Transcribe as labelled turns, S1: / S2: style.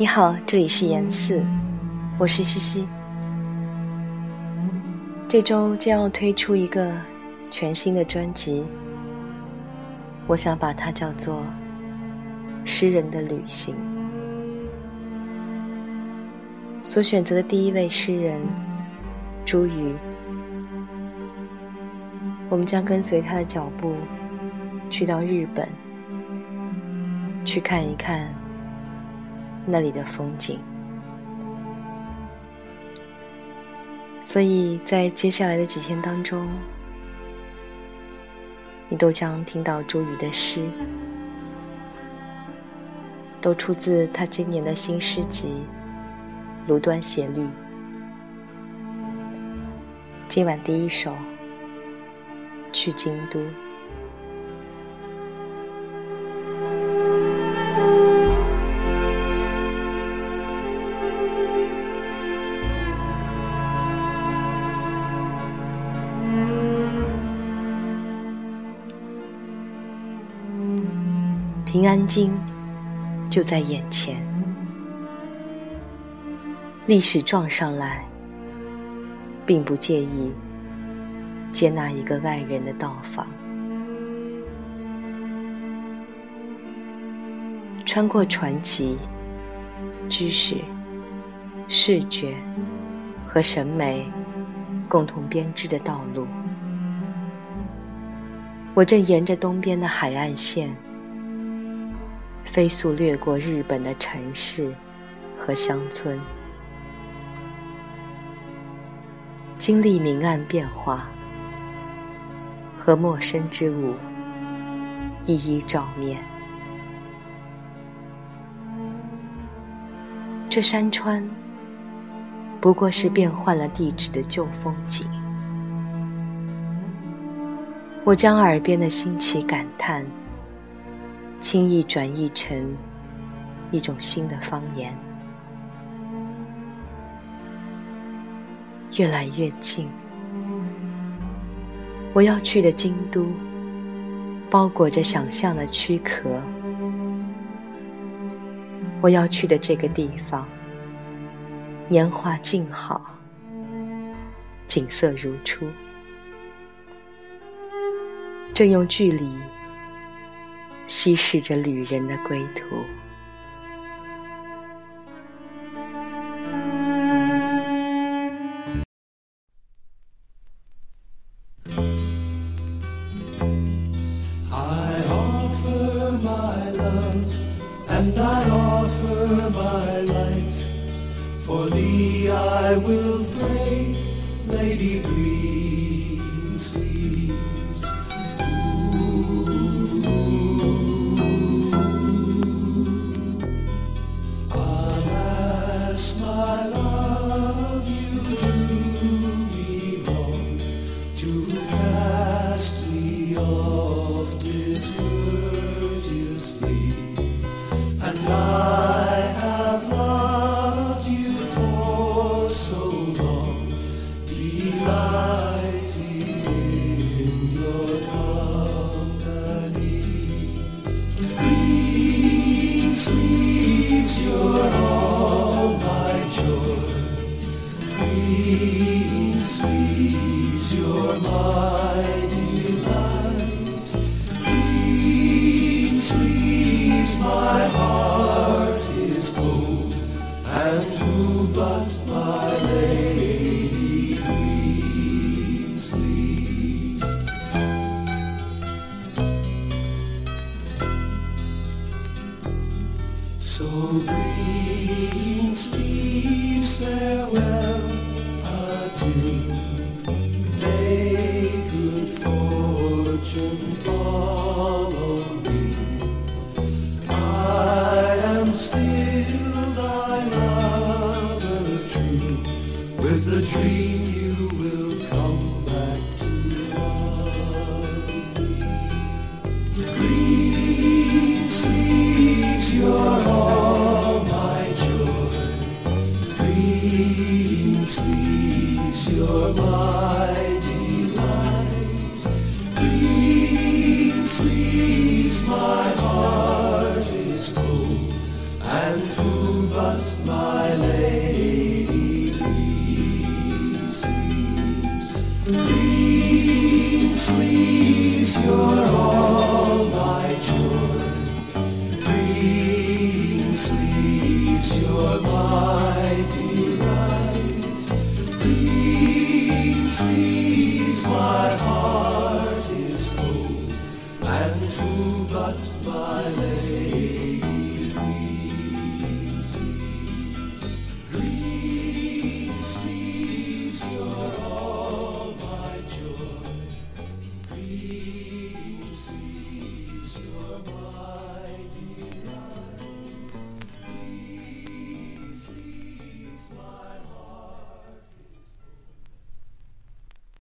S1: 你好，这里是言四，我是西西。这周将要推出一个全新的专辑，我想把它叫做《诗人的旅行》。所选择的第一位诗人朱瑜，我们将跟随他的脚步，去到日本，去看一看。那里的风景，所以在接下来的几天当中，你都将听到朱宇的诗，都出自他今年的新诗集《卢端斜律》。今晚第一首，去京都。平安京就在眼前，历史撞上来，并不介意接纳一个外人的到访。穿过传奇、知识、视觉和审美共同编织的道路，我正沿着东边的海岸线。飞速掠过日本的城市和乡村，经历明暗变化，和陌生之物一一照面。这山川不过是变换了地址的旧风景，我将耳边的新奇感叹。轻易转译成一种新的方言，越来越近。我要去的京都，包裹着想象的躯壳。我要去的这个地方，年华静好，景色如初，正用距离。稀释着旅人的归途。
S2: my heart is and who but my lady?